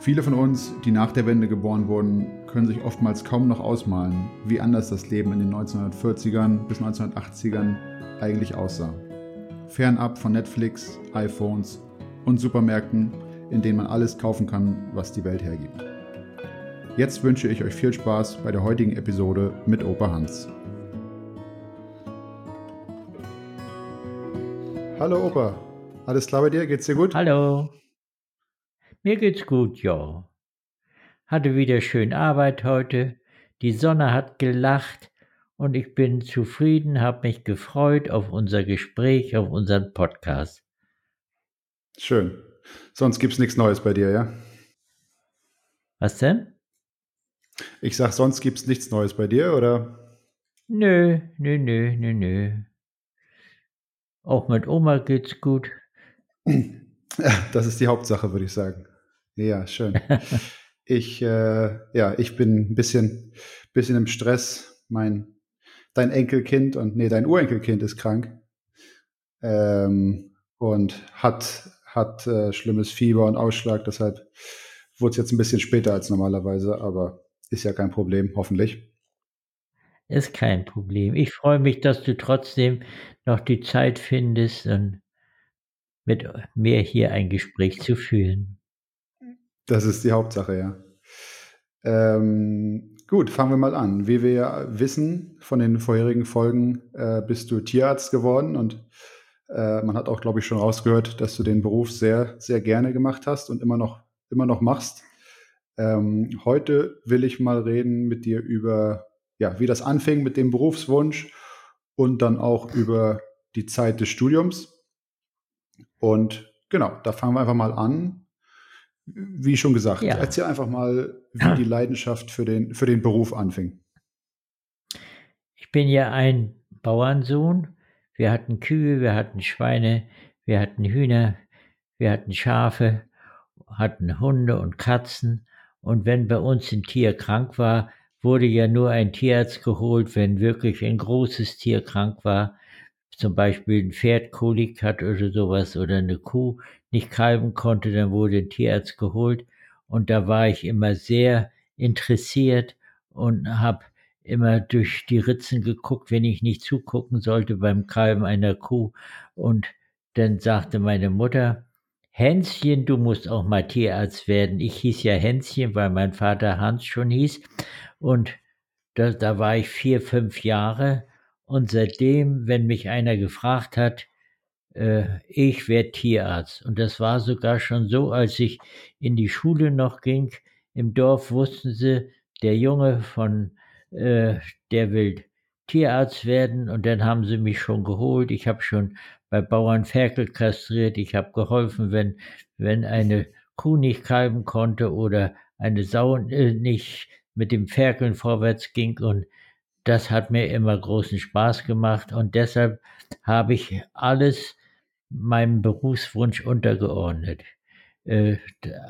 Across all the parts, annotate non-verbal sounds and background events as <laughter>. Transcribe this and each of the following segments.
Viele von uns, die nach der Wende geboren wurden, können sich oftmals kaum noch ausmalen, wie anders das Leben in den 1940ern bis 1980ern eigentlich aussah. Fernab von Netflix, iPhones und Supermärkten, in denen man alles kaufen kann, was die Welt hergibt. Jetzt wünsche ich euch viel Spaß bei der heutigen Episode mit Opa Hans. Hallo Opa, alles klar bei dir? Geht's dir gut? Hallo. Mir geht's gut, ja. Hatte wieder schön Arbeit heute. Die Sonne hat gelacht und ich bin zufrieden, habe mich gefreut auf unser Gespräch, auf unseren Podcast. Schön. Sonst gibt's nichts Neues bei dir, ja? Was denn? Ich sag, sonst gibt's nichts Neues bei dir, oder? Nö, nö, nö, nö, nö. Auch mit Oma geht's gut. <clears throat> Das ist die Hauptsache, würde ich sagen. Ja, schön. <laughs> ich, äh, ja, ich bin ein bisschen, bisschen im Stress. Mein, dein Enkelkind und nee, dein Urenkelkind ist krank ähm, und hat, hat äh, schlimmes Fieber und Ausschlag. Deshalb wurde es jetzt ein bisschen später als normalerweise, aber ist ja kein Problem, hoffentlich. Ist kein Problem. Ich freue mich, dass du trotzdem noch die Zeit findest, und mit mir hier ein Gespräch zu führen. Das ist die Hauptsache, ja. Ähm, gut, fangen wir mal an. Wie wir ja wissen von den vorherigen Folgen, äh, bist du Tierarzt geworden und äh, man hat auch, glaube ich, schon rausgehört, dass du den Beruf sehr, sehr gerne gemacht hast und immer noch, immer noch machst. Ähm, heute will ich mal reden mit dir über, ja, wie das anfing mit dem Berufswunsch und dann auch über die Zeit des Studiums. Und genau, da fangen wir einfach mal an. Wie schon gesagt, ja. erzähl einfach mal, wie die Leidenschaft für den, für den Beruf anfing. Ich bin ja ein Bauernsohn. Wir hatten Kühe, wir hatten Schweine, wir hatten Hühner, wir hatten Schafe, hatten Hunde und Katzen. Und wenn bei uns ein Tier krank war, wurde ja nur ein Tierarzt geholt, wenn wirklich ein großes Tier krank war zum Beispiel ein Pferd Kolik hat oder sowas oder eine Kuh nicht kalben konnte, dann wurde ein Tierarzt geholt. Und da war ich immer sehr interessiert und habe immer durch die Ritzen geguckt, wenn ich nicht zugucken sollte beim Kalben einer Kuh. Und dann sagte meine Mutter, Hänschen, du musst auch mal Tierarzt werden. Ich hieß ja Hänschen, weil mein Vater Hans schon hieß. Und da, da war ich vier, fünf Jahre. Und seitdem, wenn mich einer gefragt hat, äh, ich werde Tierarzt. Und das war sogar schon so, als ich in die Schule noch ging. Im Dorf wussten sie, der Junge von, äh, der will Tierarzt werden. Und dann haben sie mich schon geholt. Ich habe schon bei Bauern Ferkel kastriert. Ich habe geholfen, wenn, wenn eine Kuh nicht kalben konnte oder eine Sau äh, nicht mit dem Ferkeln vorwärts ging. Und das hat mir immer großen Spaß gemacht und deshalb habe ich alles meinem Berufswunsch untergeordnet. Äh,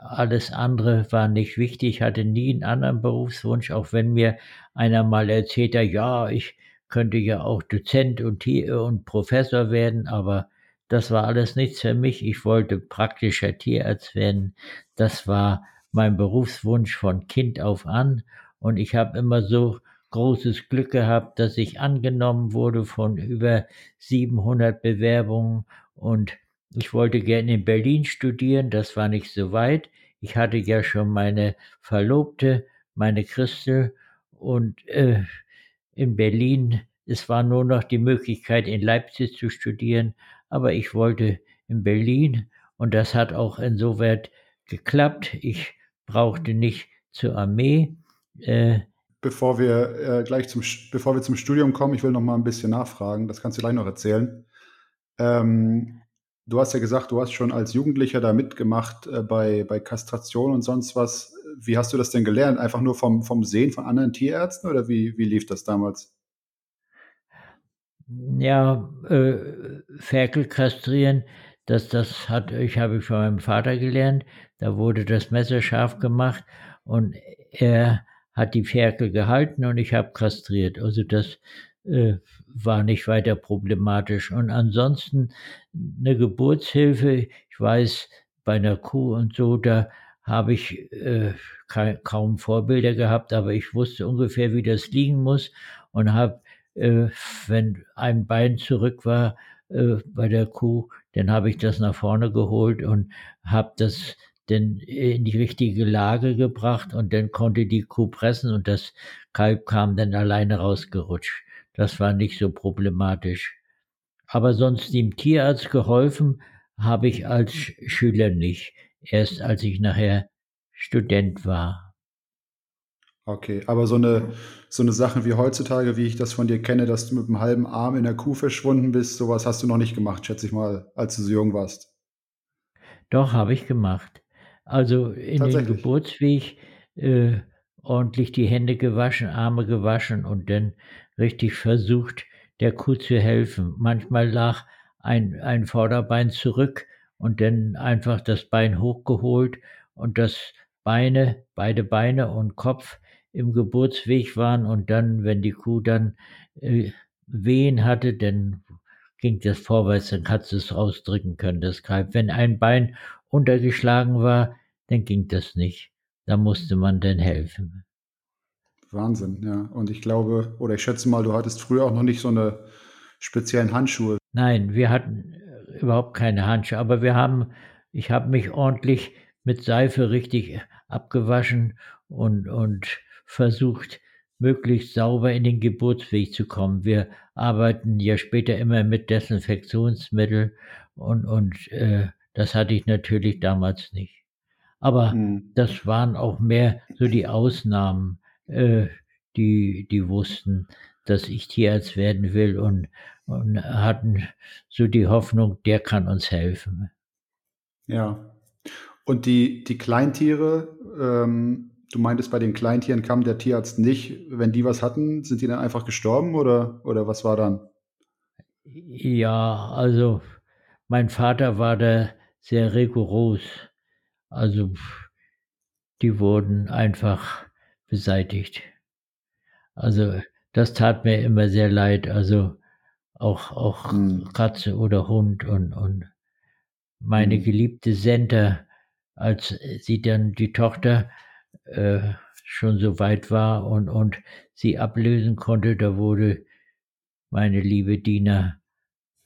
alles andere war nicht wichtig, ich hatte nie einen anderen Berufswunsch, auch wenn mir einer mal erzählt hat, ja, ich könnte ja auch Dozent und, Tier und Professor werden, aber das war alles nichts für mich. Ich wollte praktischer Tierarzt werden. Das war mein Berufswunsch von Kind auf an und ich habe immer so großes Glück gehabt, dass ich angenommen wurde von über 700 Bewerbungen und ich wollte gerne in Berlin studieren, das war nicht so weit. Ich hatte ja schon meine Verlobte, meine Christel und äh, in Berlin, es war nur noch die Möglichkeit in Leipzig zu studieren, aber ich wollte in Berlin und das hat auch insoweit geklappt. Ich brauchte nicht zur Armee. Äh, bevor wir äh, gleich zum, bevor wir zum Studium kommen, ich will noch mal ein bisschen nachfragen, das kannst du gleich noch erzählen. Ähm, du hast ja gesagt, du hast schon als Jugendlicher da mitgemacht äh, bei, bei Kastration und sonst was. Wie hast du das denn gelernt? Einfach nur vom, vom Sehen von anderen Tierärzten oder wie, wie lief das damals? Ja, äh, Ferkel kastrieren, das, das hat, ich habe von meinem Vater gelernt. Da wurde das Messer scharf gemacht und er hat die Ferkel gehalten und ich habe kastriert. Also das äh, war nicht weiter problematisch. Und ansonsten eine Geburtshilfe, ich weiß, bei einer Kuh und so, da habe ich äh, kaum Vorbilder gehabt, aber ich wusste ungefähr, wie das liegen muss und habe, äh, wenn ein Bein zurück war äh, bei der Kuh, dann habe ich das nach vorne geholt und habe das dann in die richtige Lage gebracht und dann konnte die Kuh pressen und das Kalb kam dann alleine rausgerutscht. Das war nicht so problematisch. Aber sonst dem Tierarzt geholfen habe ich als Schüler nicht. Erst als ich nachher Student war. Okay, aber so eine, so eine Sache wie heutzutage, wie ich das von dir kenne, dass du mit einem halben Arm in der Kuh verschwunden bist, sowas hast du noch nicht gemacht, schätze ich mal, als du so jung warst. Doch, habe ich gemacht. Also in den Geburtsweg äh, ordentlich die Hände gewaschen, Arme gewaschen und dann richtig versucht, der Kuh zu helfen. Manchmal lag ein, ein Vorderbein zurück und dann einfach das Bein hochgeholt und das Beine, beide Beine und Kopf im Geburtsweg waren und dann, wenn die Kuh dann äh, Wehen hatte, dann ging das vorwärts, dann hat es rausdrücken können, das Kalb. Wenn ein Bein untergeschlagen war, dann ging das nicht. Da musste man dann helfen. Wahnsinn, ja. Und ich glaube, oder ich schätze mal, du hattest früher auch noch nicht so eine speziellen Handschuhe. Nein, wir hatten äh, überhaupt keine Handschuhe, aber wir haben, ich habe mich ordentlich mit Seife richtig abgewaschen und, und versucht, möglichst sauber in den Geburtsweg zu kommen. Wir arbeiten ja später immer mit Desinfektionsmittel und, und äh, das hatte ich natürlich damals nicht. Aber hm. das waren auch mehr so die Ausnahmen äh, die, die wussten, dass ich Tierarzt werden will und, und hatten so die Hoffnung, der kann uns helfen. Ja. Und die, die Kleintiere, ähm, du meintest, bei den Kleintieren kam der Tierarzt nicht. Wenn die was hatten, sind die dann einfach gestorben oder, oder was war dann? Ja, also mein Vater war da sehr rigoros. Also die wurden einfach beseitigt. Also das tat mir immer sehr leid. Also auch, auch mhm. Katze oder Hund und, und meine mhm. geliebte Senta, als sie dann die Tochter äh, schon so weit war und, und sie ablösen konnte, da wurde meine liebe Diener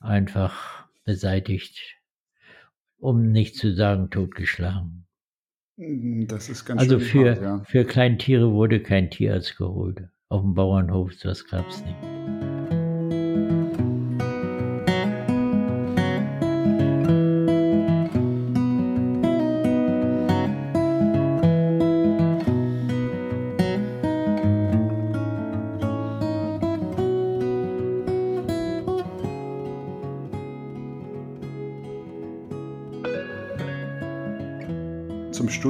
einfach beseitigt, um nicht zu sagen totgeschlagen. Hm, das ist ganz Also für, hart, ja. für Kleintiere wurde kein Tierarzt geholt. Auf dem Bauernhof, das gab es nicht.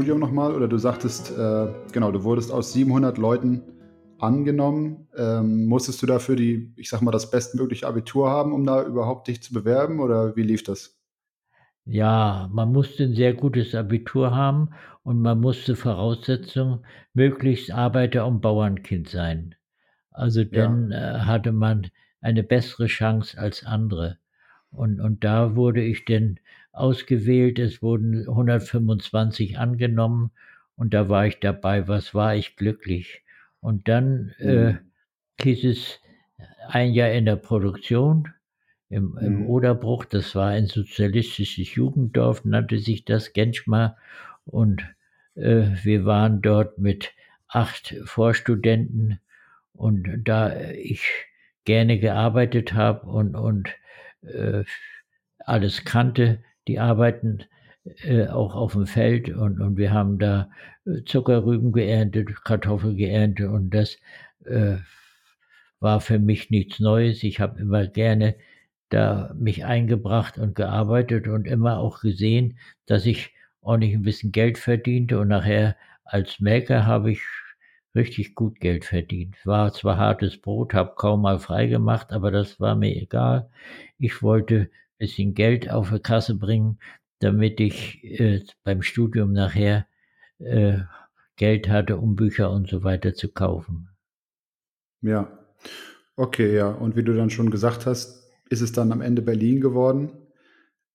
Studium nochmal oder du sagtest, äh, genau, du wurdest aus 700 Leuten angenommen. Ähm, musstest du dafür die, ich sag mal, das bestmögliche Abitur haben, um da überhaupt dich zu bewerben oder wie lief das? Ja, man musste ein sehr gutes Abitur haben und man musste Voraussetzung möglichst Arbeiter- und Bauernkind sein. Also dann ja. äh, hatte man eine bessere Chance als andere. Und, und da wurde ich denn ausgewählt. Es wurden 125 angenommen und da war ich dabei. Was war ich glücklich? Und dann äh, mhm. hieß es ein Jahr in der Produktion im, im mhm. Oderbruch. Das war ein sozialistisches Jugenddorf, nannte sich das Genschmar. Und äh, wir waren dort mit acht Vorstudenten. Und da ich gerne gearbeitet habe und, und äh, alles kannte, die arbeiten äh, auch auf dem Feld und, und wir haben da äh, Zuckerrüben geerntet, Kartoffeln geerntet und das äh, war für mich nichts Neues. Ich habe immer gerne da mich eingebracht und gearbeitet und immer auch gesehen, dass ich ordentlich ein bisschen Geld verdiente und nachher als Melker habe ich richtig gut Geld verdient. War zwar hartes Brot, habe kaum mal frei gemacht, aber das war mir egal. Ich wollte bisschen Geld auf die Kasse bringen, damit ich äh, beim Studium nachher äh, Geld hatte, um Bücher und so weiter zu kaufen. Ja, okay, ja. Und wie du dann schon gesagt hast, ist es dann am Ende Berlin geworden.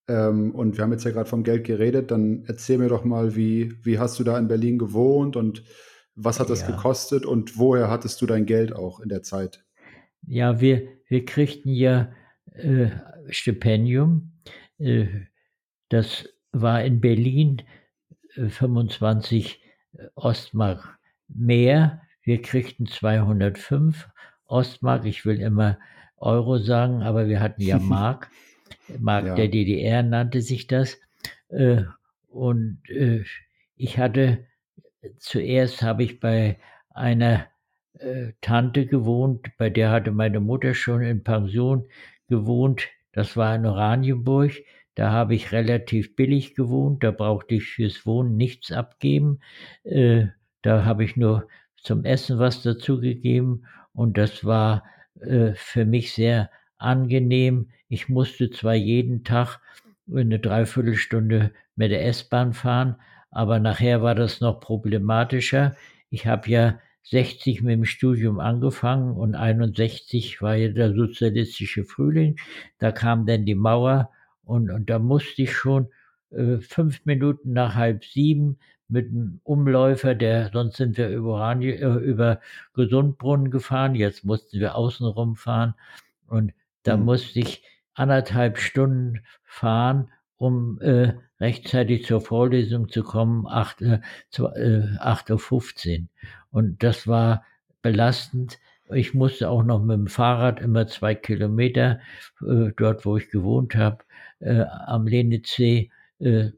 Ähm, und wir haben jetzt ja gerade vom Geld geredet. Dann erzähl mir doch mal, wie, wie hast du da in Berlin gewohnt und was hat das ja. gekostet und woher hattest du dein Geld auch in der Zeit? Ja, wir, wir kriegten ja äh, Stipendium. Äh, das war in Berlin äh, 25 äh, Ostmark mehr. Wir kriegten 205 Ostmark. Ich will immer Euro sagen, aber wir hatten ja <laughs> Mark. Mark ja. der DDR nannte sich das. Und ich hatte zuerst habe ich bei einer Tante gewohnt, bei der hatte meine Mutter schon in Pension gewohnt. Das war in Oranienburg. Da habe ich relativ billig gewohnt. Da brauchte ich fürs Wohnen nichts abgeben. Äh, da habe ich nur zum Essen was dazugegeben. Und das war äh, für mich sehr angenehm. Ich musste zwar jeden Tag eine Dreiviertelstunde mit der S-Bahn fahren, aber nachher war das noch problematischer. Ich habe ja 60 mit dem Studium angefangen und 61 war ja der sozialistische Frühling. Da kam dann die Mauer und, und da musste ich schon äh, fünf Minuten nach halb sieben mit einem Umläufer, der, sonst sind wir über, Oranje, äh, über Gesundbrunnen gefahren, jetzt mussten wir außenrum fahren und da mhm. musste ich anderthalb Stunden fahren, um äh, rechtzeitig zur Vorlesung zu kommen, 8, äh, äh, 8.15 Uhr. Und das war belastend. Ich musste auch noch mit dem Fahrrad immer zwei Kilometer äh, dort, wo ich gewohnt habe, äh, am Lenitzsee äh,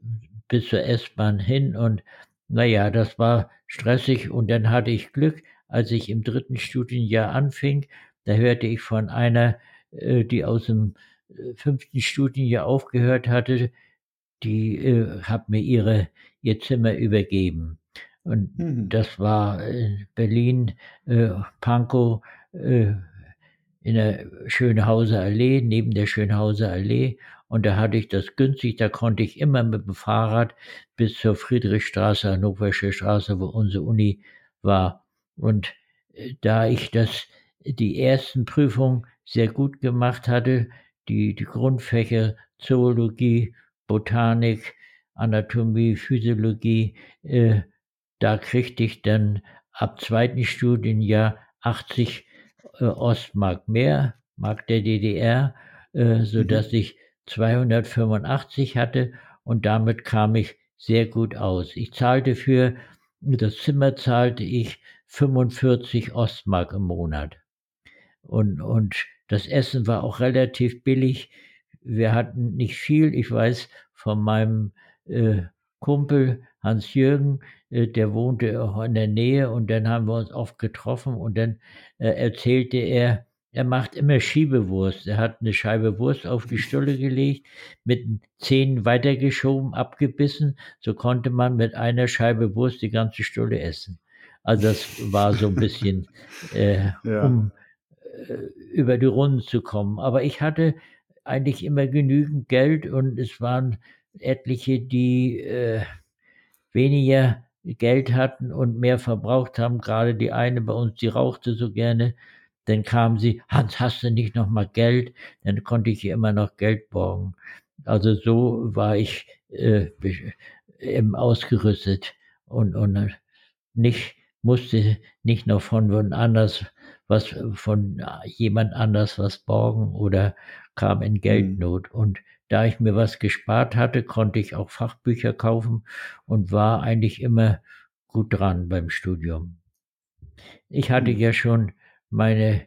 bis zur S-Bahn hin. Und naja, das war stressig. Und dann hatte ich Glück, als ich im dritten Studienjahr anfing, da hörte ich von einer, äh, die aus dem äh, fünften Studienjahr aufgehört hatte, die äh, hat mir ihre, ihr Zimmer übergeben. Und mhm. das war in Berlin, äh, Pankow, äh, in der Schönhauser Allee, neben der Schönhauser Allee. Und da hatte ich das günstig, da konnte ich immer mit dem Fahrrad bis zur Friedrichstraße, Hannoversche Straße, wo unsere Uni war. Und äh, da ich das, die ersten Prüfungen sehr gut gemacht hatte, die, die Grundfächer Zoologie, Botanik, Anatomie, Physiologie, äh, da kriegte ich dann ab zweiten Studienjahr 80 äh, Ostmark mehr, Mark der DDR, äh, so mhm. dass ich 285 hatte und damit kam ich sehr gut aus. Ich zahlte für das Zimmer zahlte ich 45 Ostmark im Monat. Und, und das Essen war auch relativ billig wir hatten nicht viel. Ich weiß von meinem äh, Kumpel Hans-Jürgen, äh, der wohnte auch in der Nähe und dann haben wir uns oft getroffen und dann äh, erzählte er, er macht immer Schiebewurst. Er hat eine Scheibe Wurst auf die Stulle gelegt, mit den Zähnen weitergeschoben, abgebissen. So konnte man mit einer Scheibe Wurst die ganze Stulle essen. Also das war so ein bisschen, äh, <laughs> ja. um über die Runden zu kommen. Aber ich hatte eigentlich immer genügend Geld und es waren etliche, die äh, weniger Geld hatten und mehr verbraucht haben. Gerade die eine bei uns, die rauchte so gerne. Dann kam sie, Hans, hast du nicht noch mal Geld? Dann konnte ich ihr immer noch Geld borgen. Also so war ich äh, eben ausgerüstet und, und nicht musste nicht noch von anders was von jemand anders was borgen oder kam in mhm. Geldnot. Und da ich mir was gespart hatte, konnte ich auch Fachbücher kaufen und war eigentlich immer gut dran beim Studium. Ich hatte mhm. ja schon meine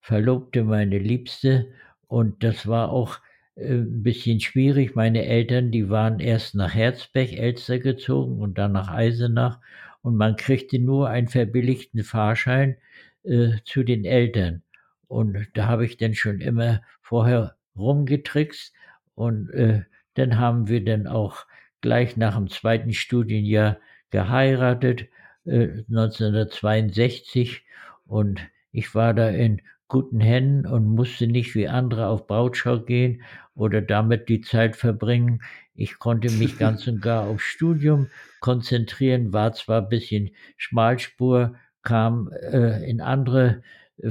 Verlobte, meine Liebste und das war auch äh, ein bisschen schwierig. Meine Eltern, die waren erst nach Herzberg, Elster gezogen und dann nach Eisenach und man kriegte nur einen verbilligten Fahrschein äh, zu den Eltern. Und da habe ich dann schon immer vorher rumgetrickst und äh, dann haben wir dann auch gleich nach dem zweiten Studienjahr geheiratet, äh, 1962 und ich war da in guten Händen und musste nicht wie andere auf Brautschau gehen oder damit die Zeit verbringen. Ich konnte mich <laughs> ganz und gar aufs Studium konzentrieren, war zwar ein bisschen Schmalspur, kam äh, in andere äh,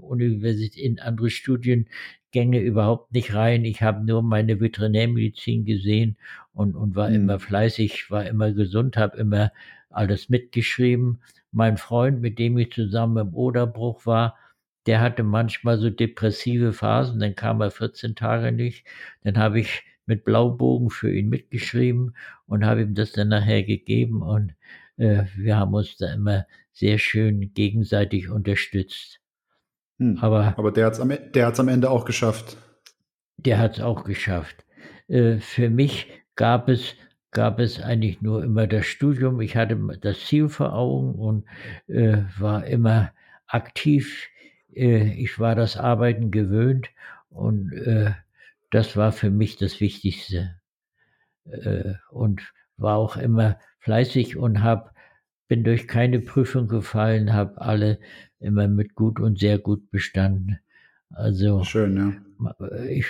Universität, in andere Studiengänge überhaupt nicht rein. Ich habe nur meine Veterinärmedizin gesehen und, und war mhm. immer fleißig, war immer gesund, habe immer alles mitgeschrieben. Mein Freund, mit dem ich zusammen im Oderbruch war, der hatte manchmal so depressive Phasen, dann kam er 14 Tage nicht. Dann habe ich mit Blaubogen für ihn mitgeschrieben und habe ihm das dann nachher gegeben und äh, wir haben uns da immer sehr schön gegenseitig unterstützt. Hm. Aber, Aber der hat es am, e, am Ende auch geschafft. Der hat es auch geschafft. Äh, für mich gab es, gab es eigentlich nur immer das Studium. Ich hatte das Ziel vor Augen und äh, war immer aktiv äh, ich war das Arbeiten gewöhnt und äh, das war für mich das Wichtigste. Äh, und war auch immer fleißig und hab, bin durch keine Prüfung gefallen, habe alle immer mit gut und sehr gut bestanden. Also schön, ja. Ich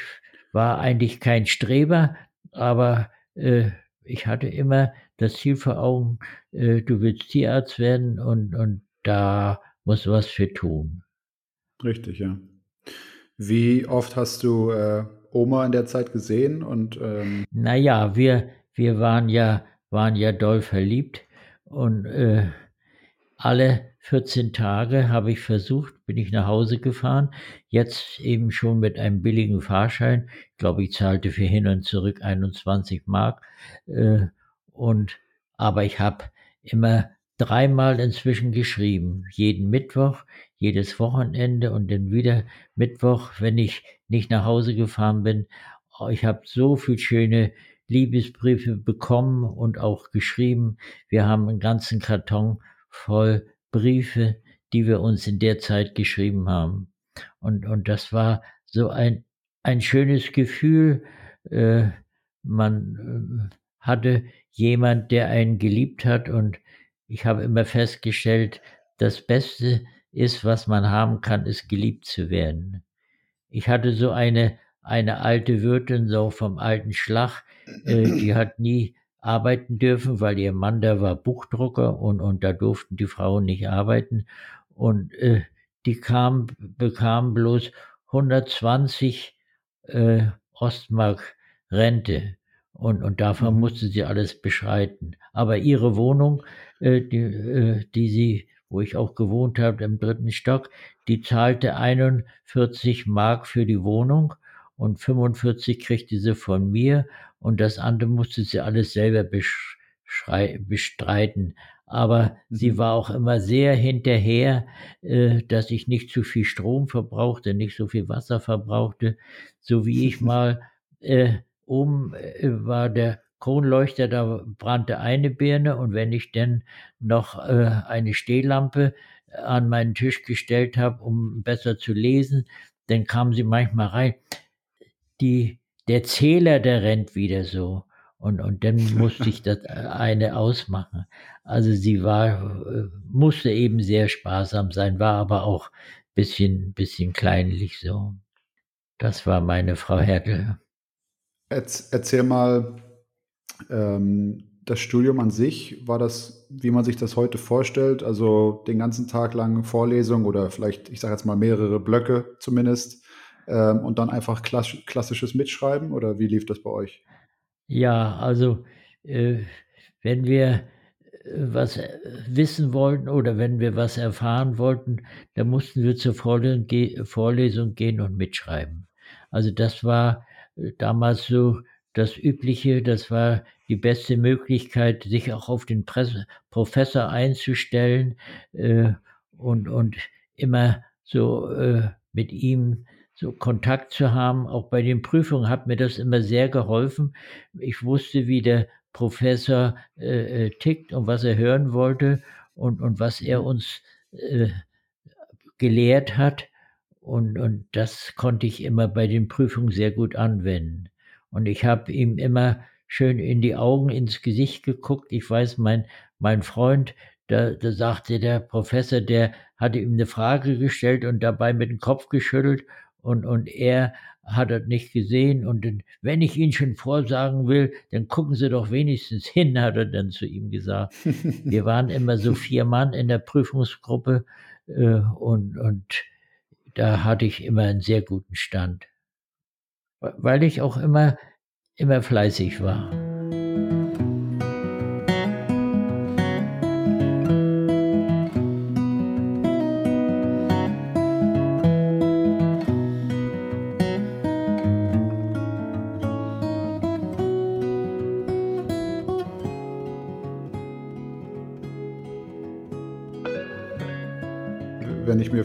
war eigentlich kein Streber, aber äh, ich hatte immer das Ziel vor Augen, äh, du willst Tierarzt werden und, und da muss was für tun. Richtig, ja. Wie oft hast du äh, Oma in der Zeit gesehen? Und, ähm naja, wir, wir waren ja, waren ja doll verliebt und äh, alle 14 Tage habe ich versucht, bin ich nach Hause gefahren. Jetzt eben schon mit einem billigen Fahrschein. Ich glaube, ich zahlte für hin und zurück 21 Mark. Äh, und, aber ich habe immer dreimal inzwischen geschrieben. Jeden Mittwoch, jedes Wochenende und dann wieder Mittwoch, wenn ich nicht nach Hause gefahren bin. Ich habe so viel schöne Liebesbriefe bekommen und auch geschrieben. Wir haben einen ganzen Karton voll Briefe, die wir uns in der Zeit geschrieben haben. Und, und das war so ein, ein schönes Gefühl. Äh, man äh, hatte jemand, der einen geliebt hat und ich habe immer festgestellt, das Beste ist, was man haben kann, ist geliebt zu werden. Ich hatte so eine, eine alte Wirtin, so vom alten Schlag, äh, die hat <clears throat> nie arbeiten dürfen, weil ihr Mann, der war Buchdrucker und, und da durften die Frauen nicht arbeiten. Und äh, die kam, bekam bloß 120 äh, Ostmark Rente. Und, und davon mhm. musste sie alles beschreiten. Aber ihre Wohnung, äh, die, äh, die sie wo ich auch gewohnt habe, im dritten Stock, die zahlte 41 Mark für die Wohnung und 45 kriegte sie von mir und das andere musste sie alles selber bestreiten. Aber mhm. sie war auch immer sehr hinterher, äh, dass ich nicht zu viel Strom verbrauchte, nicht so viel Wasser verbrauchte, so wie ich <laughs> mal äh, oben äh, war der Kronleuchter, da brannte eine Birne und wenn ich dann noch äh, eine Stehlampe an meinen Tisch gestellt habe, um besser zu lesen, dann kam sie manchmal rein. Die, der Zähler, der rennt wieder so. Und, und dann musste ich <laughs> das eine ausmachen. Also sie war, äh, musste eben sehr sparsam sein, war aber auch bisschen, bisschen kleinlich so. Das war meine Frau Hertel. Erzähl mal, ähm, das Studium an sich, war das, wie man sich das heute vorstellt, also den ganzen Tag lang Vorlesung oder vielleicht, ich sage jetzt mal mehrere Blöcke zumindest ähm, und dann einfach klass klassisches Mitschreiben oder wie lief das bei euch? Ja, also äh, wenn wir äh, was äh, wissen wollten oder wenn wir was erfahren wollten, dann mussten wir zur Vorlesung gehen und mitschreiben. Also das war äh, damals so das Übliche, das war die beste Möglichkeit, sich auch auf den Presse Professor einzustellen äh, und, und immer so äh, mit ihm so Kontakt zu haben. Auch bei den Prüfungen hat mir das immer sehr geholfen. Ich wusste, wie der Professor äh, äh tickt und was er hören wollte und, und was er uns äh, gelehrt hat. Und, und das konnte ich immer bei den Prüfungen sehr gut anwenden. Und ich habe ihm immer schön in die Augen, ins Gesicht geguckt. Ich weiß, mein, mein Freund, da, da sagte der Professor, der hatte ihm eine Frage gestellt und dabei mit dem Kopf geschüttelt und, und er hat das nicht gesehen und wenn ich Ihnen schon vorsagen will, dann gucken Sie doch wenigstens hin, <laughs> hat er dann zu ihm gesagt. Wir waren immer so vier Mann in der Prüfungsgruppe äh, und, und da hatte ich immer einen sehr guten Stand, weil ich auch immer, immer fleißig war.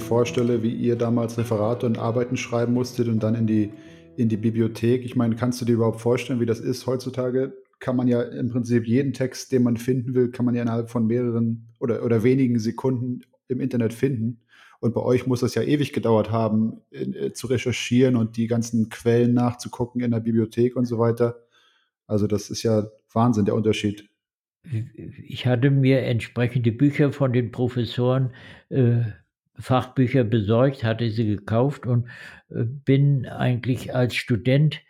Vorstelle, wie ihr damals Referate und Arbeiten schreiben musstet und dann in die, in die Bibliothek. Ich meine, kannst du dir überhaupt vorstellen, wie das ist? Heutzutage kann man ja im Prinzip jeden Text, den man finden will, kann man ja innerhalb von mehreren oder, oder wenigen Sekunden im Internet finden. Und bei euch muss das ja ewig gedauert haben, in, äh, zu recherchieren und die ganzen Quellen nachzugucken in der Bibliothek und so weiter. Also das ist ja Wahnsinn, der Unterschied. Ich hatte mir entsprechende Bücher von den Professoren äh, Fachbücher besorgt, hatte sie gekauft und äh, bin eigentlich als Student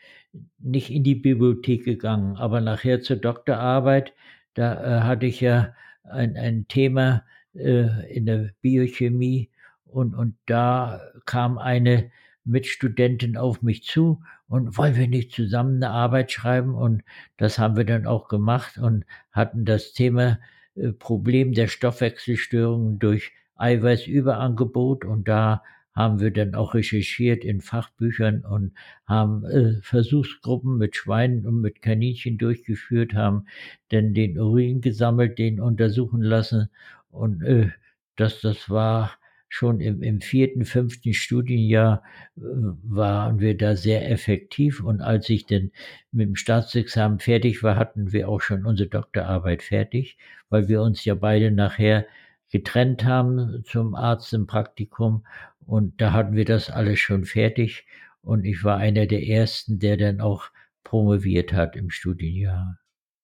nicht in die Bibliothek gegangen, aber nachher zur Doktorarbeit, da äh, hatte ich ja ein, ein Thema äh, in der Biochemie und, und da kam eine Mitstudentin auf mich zu und wollen wir nicht zusammen eine Arbeit schreiben? Und das haben wir dann auch gemacht und hatten das Thema äh, Problem der Stoffwechselstörungen durch Eiweißüberangebot und da haben wir dann auch recherchiert in Fachbüchern und haben äh, Versuchsgruppen mit Schweinen und mit Kaninchen durchgeführt, haben dann den Urin gesammelt, den untersuchen lassen und äh, das, das war schon im, im vierten, fünften Studienjahr äh, waren wir da sehr effektiv und als ich dann mit dem Staatsexamen fertig war, hatten wir auch schon unsere Doktorarbeit fertig, weil wir uns ja beide nachher getrennt haben zum Arzt im Praktikum. Und da hatten wir das alles schon fertig. Und ich war einer der ersten, der dann auch promoviert hat im Studienjahr.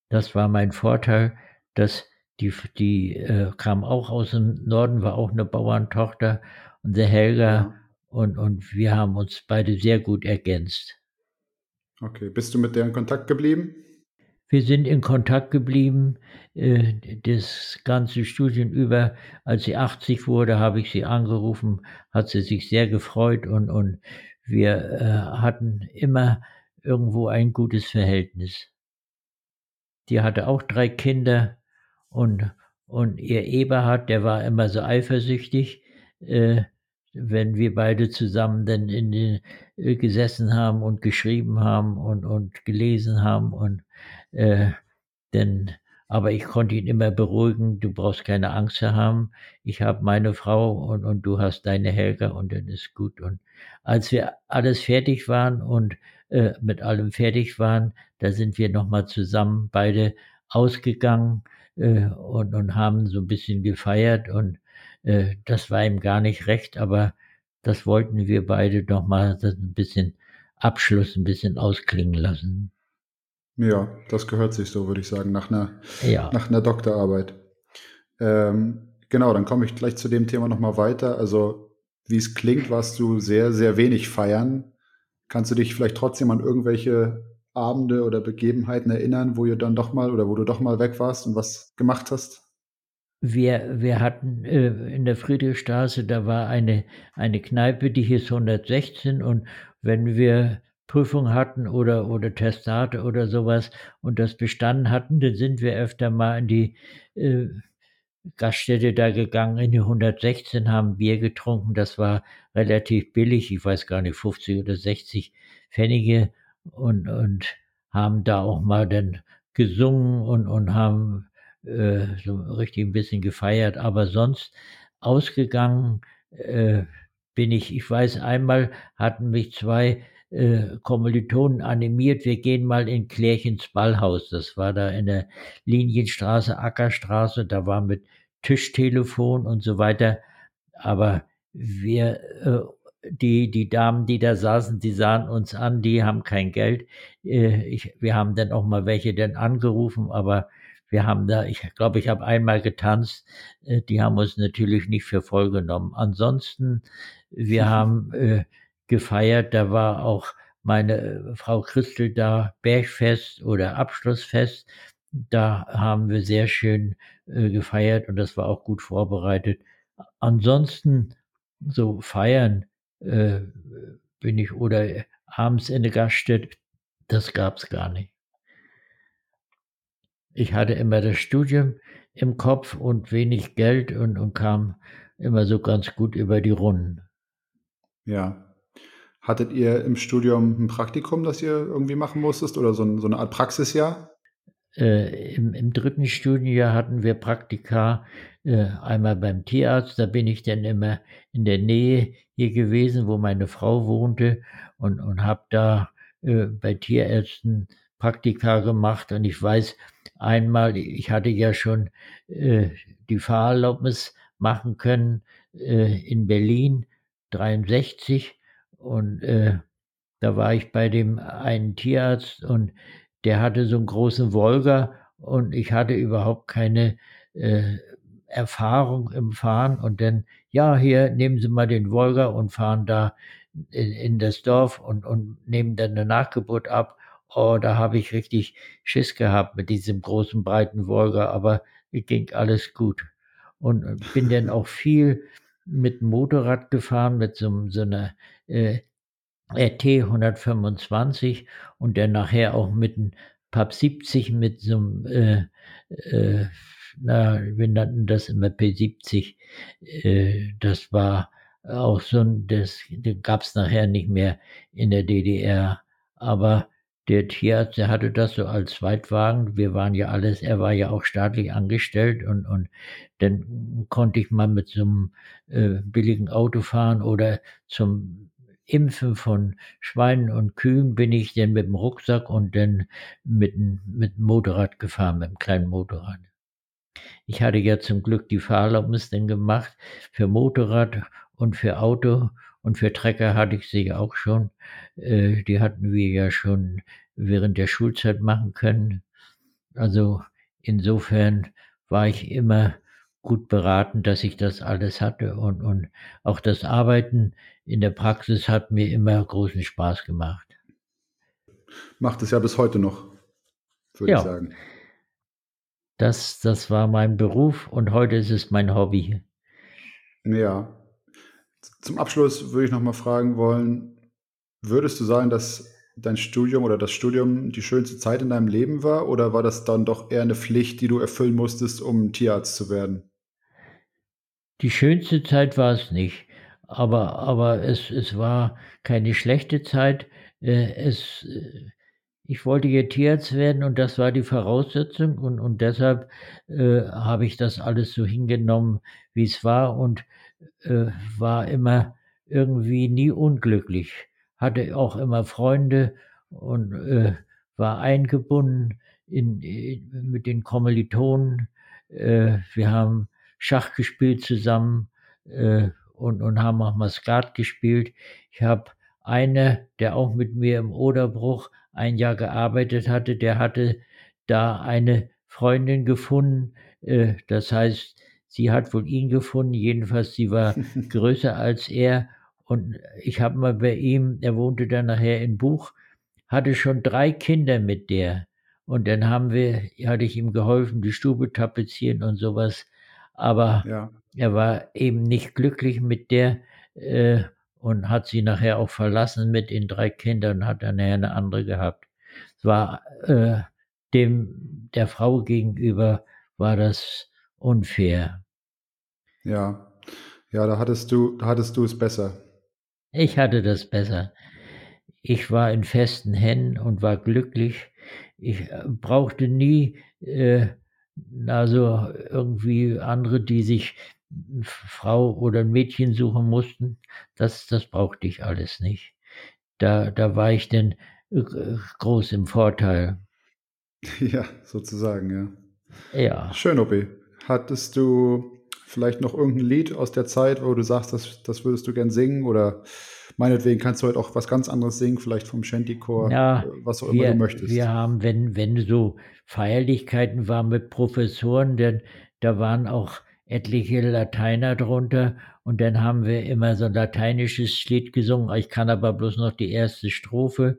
Das war mein Vorteil, dass die, die äh, kam auch aus dem Norden, war auch eine Bauerntochter und der Helga und, und wir haben uns beide sehr gut ergänzt. Okay, bist du mit der in Kontakt geblieben? Wir sind in Kontakt geblieben, äh, das ganze Studium über. Als sie 80 wurde, habe ich sie angerufen, hat sie sich sehr gefreut und, und wir äh, hatten immer irgendwo ein gutes Verhältnis. Die hatte auch drei Kinder und, und ihr Eberhard, der war immer so eifersüchtig, äh, wenn wir beide zusammen dann in den, äh, gesessen haben und geschrieben haben und, und gelesen haben und äh, denn, aber ich konnte ihn immer beruhigen, du brauchst keine Angst zu haben. Ich habe meine Frau und, und du hast deine Helga und dann ist gut. Und als wir alles fertig waren und äh, mit allem fertig waren, da sind wir nochmal zusammen beide ausgegangen äh, und, und haben so ein bisschen gefeiert und äh, das war ihm gar nicht recht, aber das wollten wir beide nochmal ein bisschen Abschluss, ein bisschen ausklingen lassen. Ja, das gehört sich so, würde ich sagen, nach einer, ja. nach einer Doktorarbeit. Ähm, genau, dann komme ich gleich zu dem Thema nochmal weiter. Also, wie es klingt, warst du sehr, sehr wenig feiern. Kannst du dich vielleicht trotzdem an irgendwelche Abende oder Begebenheiten erinnern, wo ihr dann doch mal oder wo du doch mal weg warst und was gemacht hast? Wir, wir hatten äh, in der Friedrichstraße, da war eine, eine Kneipe, die hieß 116 und wenn wir Prüfung hatten oder, oder Testate oder sowas und das bestanden hatten, dann sind wir öfter mal in die äh, Gaststätte da gegangen, in die 116 haben Bier getrunken, das war relativ billig, ich weiß gar nicht, 50 oder 60 Pfennige und, und haben da auch mal dann gesungen und, und haben äh, so richtig ein bisschen gefeiert, aber sonst ausgegangen äh, bin ich, ich weiß, einmal hatten mich zwei äh, Kommilitonen animiert, wir gehen mal in Klärchens Ballhaus. Das war da in der Linienstraße, Ackerstraße, da war mit Tischtelefon und so weiter. Aber wir, die, die Damen, die da saßen, die sahen uns an, die haben kein Geld. Äh, ich, wir haben dann auch mal welche denn angerufen, aber wir haben da, ich glaube, ich habe einmal getanzt. Äh, die haben uns natürlich nicht für voll genommen. Ansonsten, wir <laughs> haben äh, gefeiert, da war auch meine äh, Frau Christel da, Bergfest oder Abschlussfest. Da haben wir sehr schön äh, gefeiert und das war auch gut vorbereitet. Ansonsten so feiern äh, bin ich oder abends in der Gaststätte, das gab's gar nicht. Ich hatte immer das Studium im Kopf und wenig Geld und, und kam immer so ganz gut über die Runden. Ja. Hattet ihr im Studium ein Praktikum, das ihr irgendwie machen musstest oder so, ein, so eine Art Praxisjahr? Äh, im, Im dritten Studienjahr hatten wir Praktika, äh, einmal beim Tierarzt, da bin ich dann immer in der Nähe hier gewesen, wo meine Frau wohnte und, und habe da äh, bei Tierärzten Praktika gemacht. Und ich weiß einmal, ich hatte ja schon äh, die Fahrerlaubnis machen können äh, in Berlin 63 und äh, da war ich bei dem einen Tierarzt und der hatte so einen großen Volga und ich hatte überhaupt keine äh, Erfahrung im Fahren und dann, ja, hier nehmen Sie mal den Volga und fahren da in, in das Dorf und, und nehmen dann eine Nachgeburt ab. Oh, da habe ich richtig Schiss gehabt mit diesem großen, breiten Volga, aber ging alles gut. Und bin dann auch viel mit dem Motorrad gefahren, mit so, so einer äh, RT 125 und dann nachher auch mit einem PAP 70 mit so einem, äh, äh, na, wir nannten das immer P70. Äh, das war auch so ein, das, das gab es nachher nicht mehr in der DDR. Aber der Tierarzt, der hatte das so als Zweitwagen. Wir waren ja alles, er war ja auch staatlich angestellt und, und dann konnte ich mal mit so einem äh, billigen Auto fahren oder zum Impfen von Schweinen und Kühen bin ich dann mit dem Rucksack und dann mit, mit dem Motorrad gefahren, mit dem kleinen Motorrad. Ich hatte ja zum Glück die Fahrerlaubnis dann gemacht für Motorrad und für Auto und für Trecker hatte ich sie auch schon. Äh, die hatten wir ja schon während der Schulzeit machen können. Also insofern war ich immer gut beraten, dass ich das alles hatte und, und auch das Arbeiten in der Praxis hat mir immer großen Spaß gemacht. Macht es ja bis heute noch, würde ja. ich sagen. Das, das war mein Beruf und heute ist es mein Hobby. Ja. Zum Abschluss würde ich noch mal fragen wollen, würdest du sagen, dass dein Studium oder das Studium die schönste Zeit in deinem Leben war oder war das dann doch eher eine Pflicht, die du erfüllen musstest, um Tierarzt zu werden? Die schönste Zeit war es nicht, aber, aber es, es war keine schlechte Zeit. Äh, es, äh, ich wollte ja Tierarzt werden und das war die Voraussetzung und, und deshalb äh, habe ich das alles so hingenommen, wie es war und äh, war immer irgendwie nie unglücklich. Hatte auch immer Freunde und äh, war eingebunden in, in, mit den Kommilitonen. Äh, wir haben Schach gespielt zusammen äh, und, und haben auch mal Skat gespielt. Ich habe eine, der auch mit mir im Oderbruch ein Jahr gearbeitet hatte, der hatte da eine Freundin gefunden. Äh, das heißt, sie hat wohl ihn gefunden. Jedenfalls, sie war <laughs> größer als er. Und ich habe mal bei ihm, er wohnte dann nachher in Buch, hatte schon drei Kinder mit der. Und dann haben wir, hatte ich ihm geholfen, die Stube tapezieren und sowas aber ja. er war eben nicht glücklich mit der äh, und hat sie nachher auch verlassen mit den drei Kindern und hat dann nachher eine andere gehabt. Es war äh, dem der Frau gegenüber war das unfair. Ja, ja, da hattest du, da hattest du es besser. Ich hatte das besser. Ich war in festen Händen und war glücklich. Ich äh, brauchte nie äh, also irgendwie andere, die sich Frau oder ein Mädchen suchen mussten, das, das brauchte ich alles nicht. Da, da war ich denn groß im Vorteil. <laughs> Ja, sozusagen, ja. Ja. Schön, Opi. Hattest du vielleicht noch irgendein Lied aus der Zeit, wo du sagst, das, das würdest du gern singen oder meinetwegen kannst du heute auch was ganz anderes singen, vielleicht vom Shantychor, Ja, äh, was auch wir, immer du möchtest. wir haben, wenn, wenn so Feierlichkeiten waren mit Professoren, denn da waren auch etliche Lateiner drunter und dann haben wir immer so ein lateinisches Lied gesungen. Ich kann aber bloß noch die erste Strophe.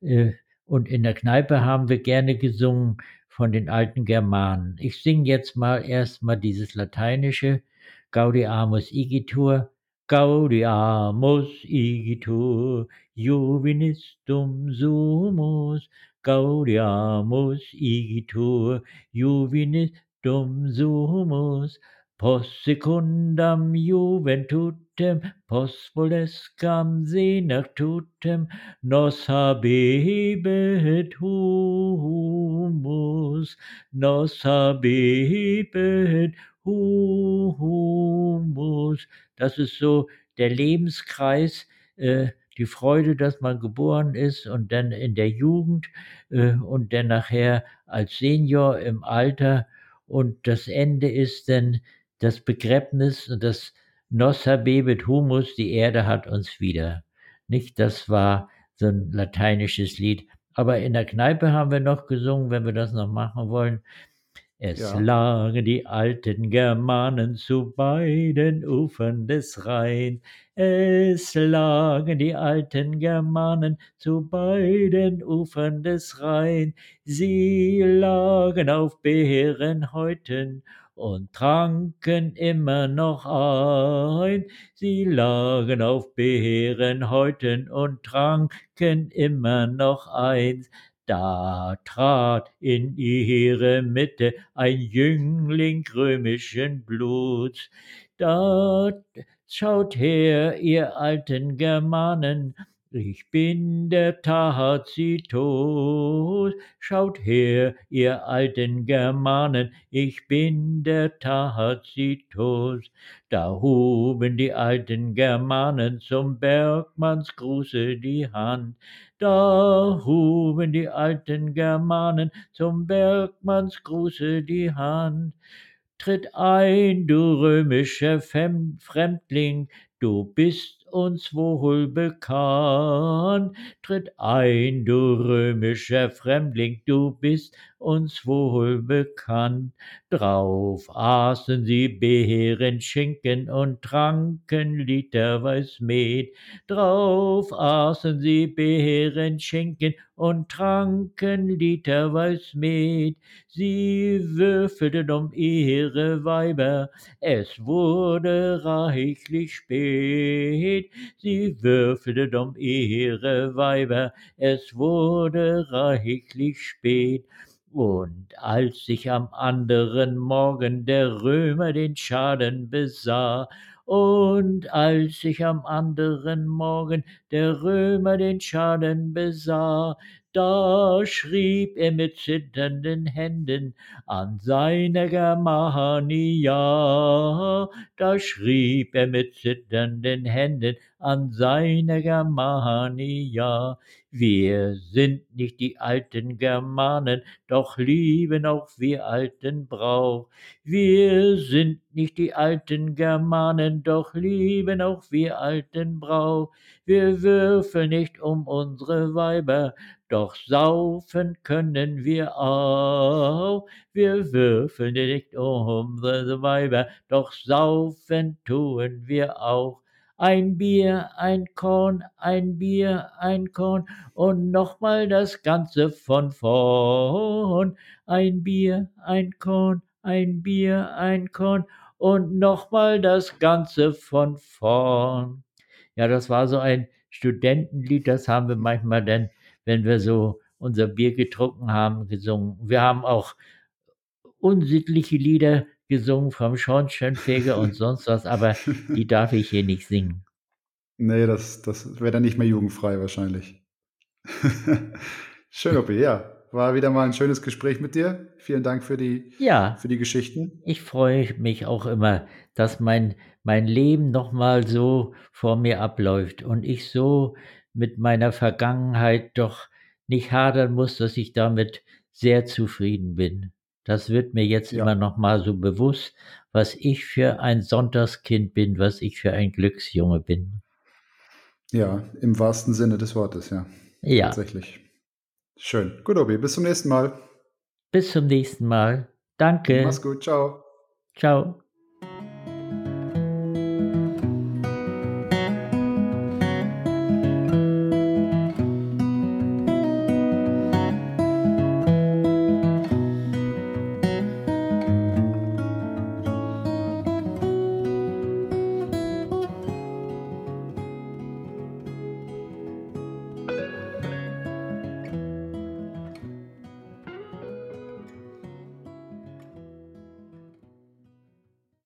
Äh, und in der Kneipe haben wir gerne gesungen von den alten Germanen. Ich singe jetzt mal erstmal dieses lateinische Gaudiamus igitur. Gaudiamus igitur, juvenistum sumus. Gaudiamus igitur, juvenistum sumus. Post secundam juventutem, post volescam senectutem, nos habebet humus, nos habebet humus. Das ist so der Lebenskreis, äh, die Freude, dass man geboren ist und dann in der Jugend äh, und dann nachher als Senior im Alter. Und das Ende ist dann das Begräbnis und das Nossa bebet humus, die Erde hat uns wieder. Nicht, das war so ein lateinisches Lied. Aber in der Kneipe haben wir noch gesungen, wenn wir das noch machen wollen. Es Ja. lagen die alten Germanen zu beiden Ufern des Rhein. Es lagen die alten Germanen zu beiden Ufern des Rhein. Sie lagen auf Bärenhäuten und tranken immer noch ein. Sie lagen auf Bärenhäuten und tranken immer noch eins. Da trat in ihre Mitte ein Jüngling römischen Bluts. Da schaut her, ihr alten Germanen, ich bin der Tacitus. Schaut her, ihr alten Germanen, ich bin der Tacitus. Da huben die alten Germanen zum Bergmannsgruße die Hand. Da huben die alten Germanen zum Bergmannsgruße die Hand. Tritt ein, du römischer Fremdling, du bist uns wohl bekannt. Tritt ein, du römischer Fremdling, du bist uns wohl bekannt. Drauf aßen sie Beeren, Schinken und tranken literweis Met. Drauf aßen sie Beeren, Schinken und tranken literweis Met. Sie würfelten um ihre Weiber, es wurde reichlich spät. Sie würfelten um ihre Weiber, es wurde reichlich spät. Und als sich am anderen Morgen der Römer den Schaden besah, und als sich am anderen Morgen der Römer den Schaden besah, da schrieb er mit zitternden Händen an seine Germania, da schrieb er mit zitternden Händen an seine Germania. Wir sind nicht die alten Germanen, doch lieben auch wir alten Brauch. Wir sind nicht die alten Germanen, doch lieben auch wir alten Brauch. Wir würfeln nicht um unsere Weiber, doch saufen können wir auch. Wir würfeln nicht um unsere Weiber, doch saufen tun wir auch. Ein Bier, ein Korn, ein Bier, ein Korn und nochmal das Ganze von vorn. Ein Bier, ein Korn, ein Bier, ein Korn und nochmal das Ganze von vorn. Ja, das war so ein Studentenlied, das haben wir manchmal dann, wenn wir so unser Bier getrunken haben, gesungen. Wir haben auch unsittliche Lieder gesungen vom Schornsteinfeger und <laughs> sonst was, aber die darf ich hier nicht singen. Nee, das, das wäre dann nicht mehr jugendfrei wahrscheinlich. <laughs> Schön, Oppi, ja. War wieder mal ein schönes Gespräch mit dir. Vielen Dank für die, Ja, für die Geschichten. ich freue mich auch immer, dass mein, mein Leben nochmal so vor mir abläuft und ich so mit meiner Vergangenheit doch nicht hadern muss, dass ich damit sehr zufrieden bin. Das wird mir jetzt Ja. immer nochmal so bewusst, was ich für ein Sonntagskind bin, was ich für ein Glücksjunge bin. Ja, im wahrsten Sinne des Wortes, ja. Ja. Tatsächlich. Schön. Gut, Obi, bis zum nächsten Mal. Bis zum nächsten Mal. Danke. Mach's gut, ciao. Ciao.